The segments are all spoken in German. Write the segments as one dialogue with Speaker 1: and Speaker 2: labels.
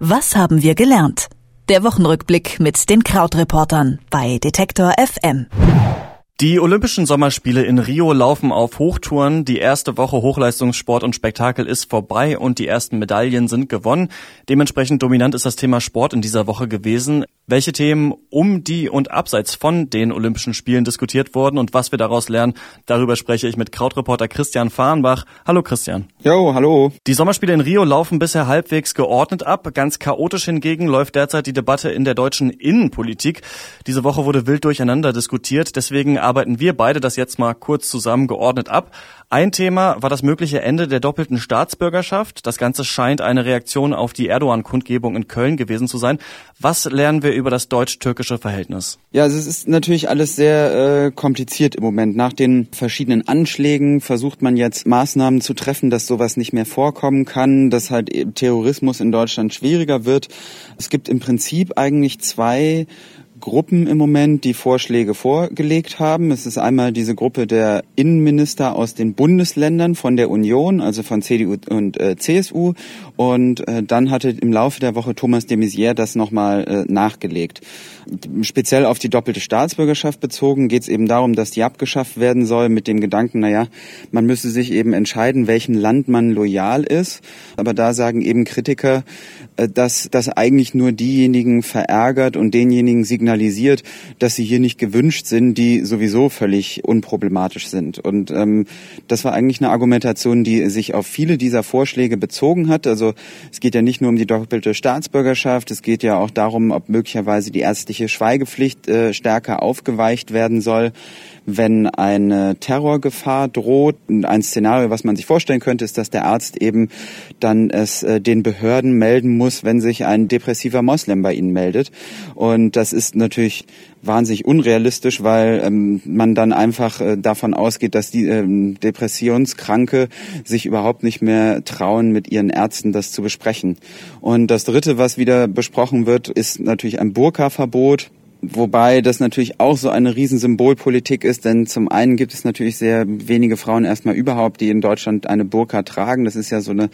Speaker 1: Was haben wir gelernt? Der Wochenrückblick mit den Krautreportern bei Detektor FM.
Speaker 2: Die Olympischen Sommerspiele in Rio laufen auf Hochtouren. Die erste Woche Hochleistungssport und Spektakel ist vorbei und die ersten Medaillen sind gewonnen. Dementsprechend dominant ist das Thema Sport in dieser Woche gewesen. Welche Themen um die und abseits von den Olympischen Spielen diskutiert wurden und was wir daraus lernen, darüber spreche ich mit Krautreporter Christian Fahrenbach. Hallo Christian.
Speaker 3: Jo, hallo.
Speaker 2: Die Sommerspiele in Rio laufen bisher halbwegs geordnet ab. Ganz chaotisch hingegen läuft derzeit die Debatte in der deutschen Innenpolitik. Diese Woche wurde wild durcheinander diskutiert. Deswegen arbeiten wir beide das jetzt mal kurz zusammen geordnet ab. Ein Thema war das mögliche Ende der doppelten Staatsbürgerschaft. Das Ganze scheint eine Reaktion auf die Erdogan-Kundgebung in Köln gewesen zu sein. Was lernen wir über das deutsch-türkische Verhältnis?
Speaker 3: Ja, also es ist natürlich alles sehr äh, kompliziert im Moment. Nach den verschiedenen Anschlägen versucht man jetzt Maßnahmen zu treffen, dass sowas nicht mehr vorkommen kann, dass halt Terrorismus in Deutschland schwieriger wird. Es gibt im Prinzip eigentlich zwei Gruppen im Moment, die Vorschläge vorgelegt haben. Es ist einmal diese Gruppe der Innenminister aus den Bundesländern von der Union, also von CDU und äh, CSU. Und äh, dann hatte im Laufe der Woche Thomas de Maizière das nochmal äh, nachgelegt. Speziell auf die doppelte Staatsbürgerschaft bezogen geht es eben darum, dass die abgeschafft werden soll mit dem Gedanken, naja, man müsse sich eben entscheiden, welchem Land man loyal ist. Aber da sagen eben Kritiker, äh, dass das eigentlich nur diejenigen verärgert und denjenigen signalisiert, dass sie hier nicht gewünscht sind, die sowieso völlig unproblematisch sind. Und ähm, das war eigentlich eine Argumentation, die sich auf viele dieser Vorschläge bezogen hat. Also es geht ja nicht nur um die doppelte Staatsbürgerschaft, es geht ja auch darum, ob möglicherweise die ärztliche Schweigepflicht äh, stärker aufgeweicht werden soll wenn eine Terrorgefahr droht. Ein Szenario, was man sich vorstellen könnte, ist, dass der Arzt eben dann es äh, den Behörden melden muss, wenn sich ein depressiver Moslem bei ihnen meldet. Und das ist natürlich wahnsinnig unrealistisch, weil ähm, man dann einfach äh, davon ausgeht, dass die ähm, Depressionskranke sich überhaupt nicht mehr trauen, mit ihren Ärzten das zu besprechen. Und das Dritte, was wieder besprochen wird, ist natürlich ein Burka-Verbot. Wobei das natürlich auch so eine Riesensymbolpolitik ist, denn zum einen gibt es natürlich sehr wenige Frauen erstmal überhaupt, die in Deutschland eine Burka tragen. Das ist ja so eine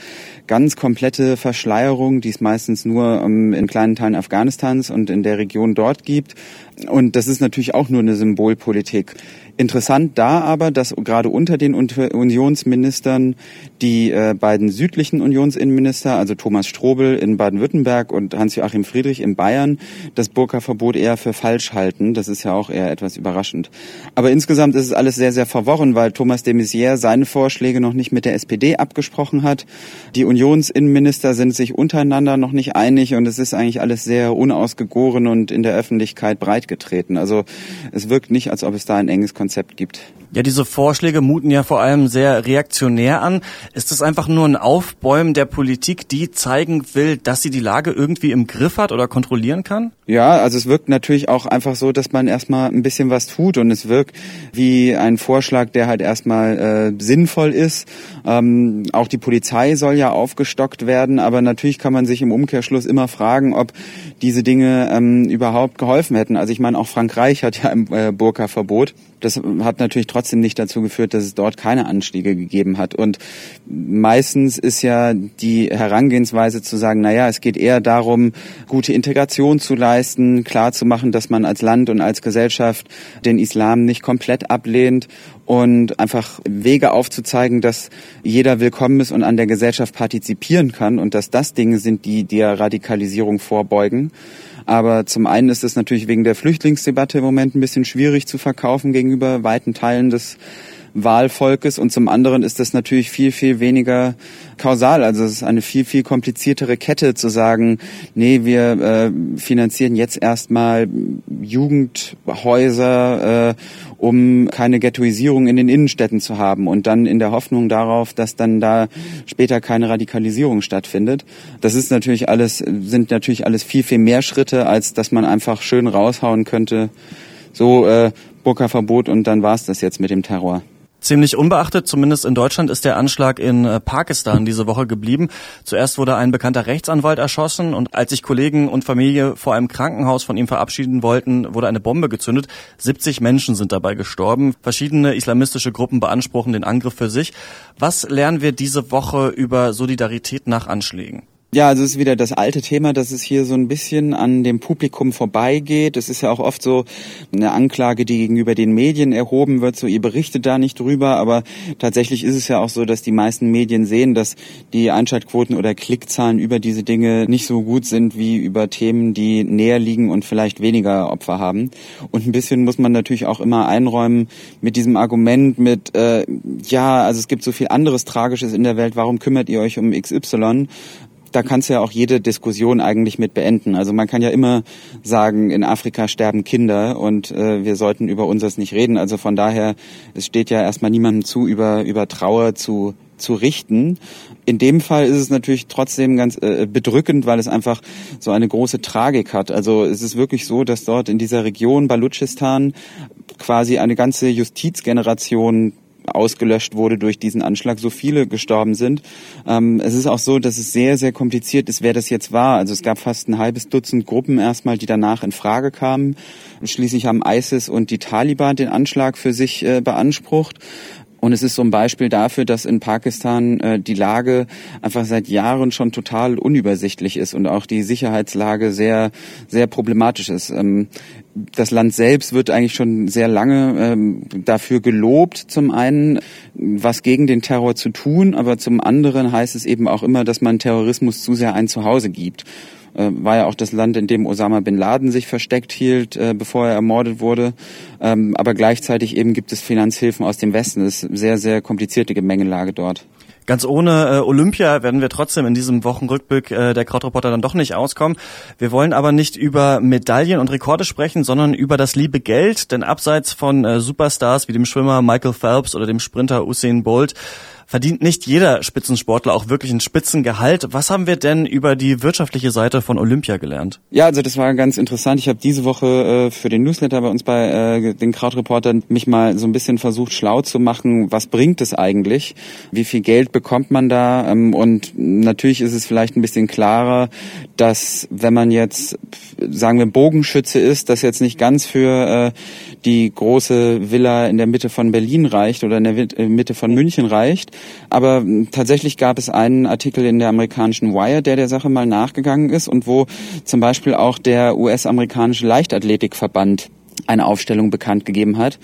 Speaker 3: ganz komplette Verschleierung, die es meistens nur ähm, in kleinen Teilen Afghanistans und in der Region dort gibt. Und das ist natürlich auch nur eine Symbolpolitik. Interessant da aber, dass gerade unter den Unionsministern die äh, beiden südlichen Unionsinnenminister, also Thomas Strobel in Baden-Württemberg und Hans-Joachim Friedrich in Bayern, das Burka-Verbot eher für falsch halten. Das ist ja auch eher etwas überraschend. Aber insgesamt ist es alles sehr, sehr verworren, weil Thomas de Maizière seine Vorschläge noch nicht mit der SPD abgesprochen hat. Die Unionsinnenminister sind sich untereinander noch nicht einig und es ist eigentlich alles sehr unausgegoren und in der Öffentlichkeit breit getreten. Also es wirkt nicht, als ob es da ein enges Konzept gibt.
Speaker 2: Ja, diese Vorschläge muten ja vor allem sehr reaktionär an. Ist es einfach nur ein Aufbäumen der Politik, die zeigen will, dass sie die Lage irgendwie im Griff hat oder kontrollieren kann?
Speaker 3: Ja, also es wirkt natürlich auch einfach so, dass man erstmal ein bisschen was tut und es wirkt wie ein Vorschlag, der halt erstmal äh, sinnvoll ist. Ähm, auch die Polizei soll ja aufgestockt werden, aber natürlich kann man sich im Umkehrschluss immer fragen, ob diese Dinge ähm, überhaupt geholfen hätten. Also ich meine, auch Frankreich hat ja ein äh, Burka-Verbot. Das hat natürlich trotzdem nicht dazu geführt, dass es dort keine Anstiege gegeben hat. Und meistens ist ja die Herangehensweise zu sagen, na ja, es geht eher darum, gute Integration zu leisten, klar zu machen, dass man als Land und als Gesellschaft den Islam nicht komplett ablehnt und einfach Wege aufzuzeigen, dass jeder willkommen ist und an der Gesellschaft partizipieren kann und dass das Dinge sind, die der Radikalisierung vorbeugen. Aber zum einen ist es natürlich wegen der Flüchtlingsdebatte im Moment ein bisschen schwierig zu verkaufen gegenüber weiten Teilen des Wahlvolkes und zum anderen ist das natürlich viel, viel weniger kausal. Also es ist eine viel, viel kompliziertere Kette zu sagen, nee, wir äh, finanzieren jetzt erstmal Jugendhäuser, äh, um keine Ghettoisierung in den Innenstädten zu haben und dann in der Hoffnung darauf, dass dann da später keine Radikalisierung stattfindet. Das ist natürlich alles, sind natürlich alles viel, viel mehr Schritte, als dass man einfach schön raushauen könnte, so äh, Burka-Verbot und dann war's das jetzt mit dem Terror.
Speaker 2: Ziemlich unbeachtet, zumindest in Deutschland, ist der Anschlag in äh, Pakistan diese Woche geblieben. Zuerst wurde ein bekannter Rechtsanwalt erschossen und als sich Kollegen und Familie vor einem Krankenhaus von ihm verabschieden wollten, wurde eine Bombe gezündet. 70 Menschen sind dabei gestorben. Verschiedene islamistische Gruppen beanspruchen den Angriff für sich. Was lernen wir diese Woche über Solidarität nach Anschlägen?
Speaker 3: Ja, also es ist wieder das alte Thema, dass es hier so ein bisschen an dem Publikum vorbeigeht. Es ist ja auch oft so eine Anklage, die gegenüber den Medien erhoben wird, so ihr berichtet da nicht drüber, aber tatsächlich ist es ja auch so, dass die meisten Medien sehen, dass die Einschaltquoten oder Klickzahlen über diese Dinge nicht so gut sind wie über Themen, die näher liegen und vielleicht weniger Opfer haben. Und ein bisschen muss man natürlich auch immer einräumen mit diesem Argument mit, äh, ja, also es gibt so viel anderes Tragisches in der Welt, warum kümmert ihr euch um XY? Da kannst du ja auch jede Diskussion eigentlich mit beenden. Also man kann ja immer sagen, in Afrika sterben Kinder und äh, wir sollten über unseres nicht reden. Also von daher, es steht ja erstmal niemandem zu, über, über Trauer zu zu richten. In dem Fall ist es natürlich trotzdem ganz äh, bedrückend, weil es einfach so eine große Tragik hat. Also es ist wirklich so, dass dort in dieser Region Balutschistan quasi eine ganze Justizgeneration ausgelöscht wurde durch diesen Anschlag, so viele gestorben sind. Ähm, es ist auch so, dass es sehr, sehr kompliziert ist, wer das jetzt war. Also es gab fast ein halbes Dutzend Gruppen erstmal, die danach in Frage kamen. Schließlich haben ISIS und die Taliban den Anschlag für sich äh, beansprucht. Und es ist so ein Beispiel dafür, dass in Pakistan äh, die Lage einfach seit Jahren schon total unübersichtlich ist und auch die Sicherheitslage sehr, sehr problematisch ist. Ähm, das Land selbst wird eigentlich schon sehr lange ähm, dafür gelobt, zum einen, was gegen den Terror zu tun, aber zum anderen heißt es eben auch immer, dass man Terrorismus zu sehr ein Zuhause gibt äh, war ja auch das Land, in dem Osama bin Laden sich versteckt hielt, äh, bevor er ermordet wurde. Ähm, aber gleichzeitig eben gibt es Finanzhilfen aus dem Westen. Das ist sehr, sehr komplizierte Gemengelage dort.
Speaker 2: Ganz ohne äh, Olympia werden wir trotzdem in diesem Wochenrückblick äh, der Krautreporter dann doch nicht auskommen. Wir wollen aber nicht über Medaillen und Rekorde sprechen, sondern über das liebe Geld. Denn abseits von äh, Superstars wie dem Schwimmer Michael Phelps oder dem Sprinter Usain Bolt verdient nicht jeder Spitzensportler auch wirklich ein Spitzengehalt. Was haben wir denn über die wirtschaftliche Seite von Olympia gelernt?
Speaker 3: Ja, also das war ganz interessant. Ich habe diese Woche äh, für den Newsletter bei uns bei äh, den Krautreportern mich mal so ein bisschen versucht schlau zu machen, was bringt es eigentlich? Wie viel Geld bekommt man da? Ähm, und natürlich ist es vielleicht ein bisschen klarer, dass wenn man jetzt, sagen wir, Bogenschütze ist, das jetzt nicht ganz für äh, die große Villa in der Mitte von Berlin reicht oder in der äh, Mitte von München reicht, aber hm, tatsächlich gab es einen Artikel in der amerikanischen Wire, der der Sache mal nachgegangen ist und wo zum Beispiel auch der US-amerikanische Leichtathletikverband eine Aufstellung bekannt gegeben hat.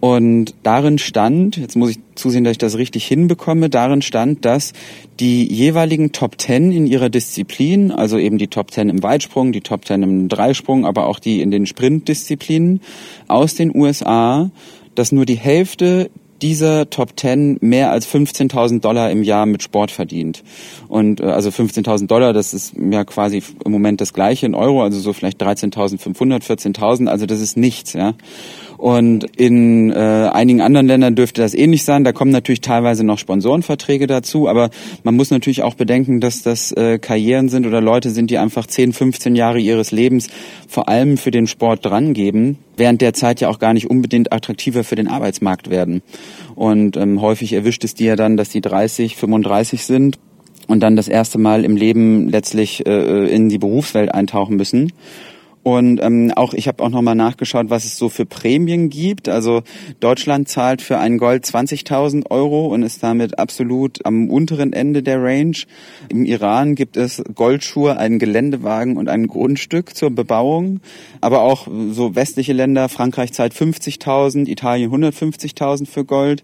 Speaker 3: Und darin stand, jetzt muss ich zusehen, dass ich das richtig hinbekomme, darin stand, dass die jeweiligen Top Ten in ihrer Disziplin, also eben die Top Ten im Weitsprung, die Top Ten im Dreisprung, aber auch die in den Sprintdisziplinen aus den USA, dass nur die Hälfte dieser Top Ten mehr als 15.000 Dollar im Jahr mit Sport verdient. Und äh, also 15.000 Dollar, das ist ja quasi im Moment das gleiche in Euro, also so vielleicht 13.500, 14.000, also das ist nichts, ja. Und in äh, einigen anderen Ländern dürfte das ähnlich sein. Da kommen natürlich teilweise noch Sponsorenverträge dazu, aber man muss natürlich auch bedenken, dass das äh, Karrieren sind oder Leute sind, die einfach 10, 15 Jahre ihres Lebens vor allem für den Sport drangeben, während der Zeit ja auch gar nicht unbedingt attraktiver für den Arbeitsmarkt werden. Und ähm, häufig erwischt es die ja dann, dass die 30, 35 sind und dann das erste Mal im Leben letztlich äh, in die Berufswelt eintauchen müssen. Und ähm, auch ich habe auch nochmal nachgeschaut, was es so für Prämien gibt. Also Deutschland zahlt für ein Gold 20.000 Euro und ist damit absolut am unteren Ende der Range. Im Iran gibt es Goldschuhe, einen Geländewagen und ein Grundstück zur Bebauung. Aber auch so westliche Länder, Frankreich zahlt 50.000, Italien 150.000 für Gold.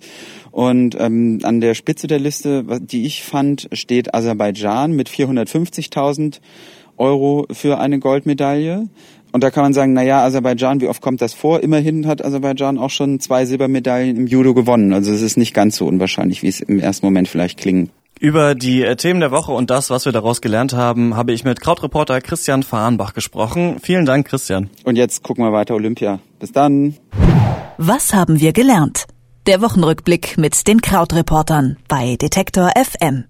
Speaker 3: Und ähm, an der Spitze der Liste, die ich fand, steht Aserbaidschan mit 450.000 Euro für eine Goldmedaille. Und da kann man sagen, na ja, Aserbaidschan, wie oft kommt das vor? Immerhin hat Aserbaidschan auch schon zwei Silbermedaillen im Judo gewonnen. Also es ist nicht ganz so unwahrscheinlich, wie es im ersten Moment vielleicht klingt.
Speaker 2: Über die äh, Themen der Woche und das, was wir daraus gelernt haben, habe ich mit Krautreporter Christian Fahrenbach gesprochen. Vielen Dank, Christian.
Speaker 3: Und jetzt gucken wir weiter Olympia. Bis dann.
Speaker 1: Was haben wir gelernt? Der Wochenrückblick mit den Krautreportern bei Detektor FM.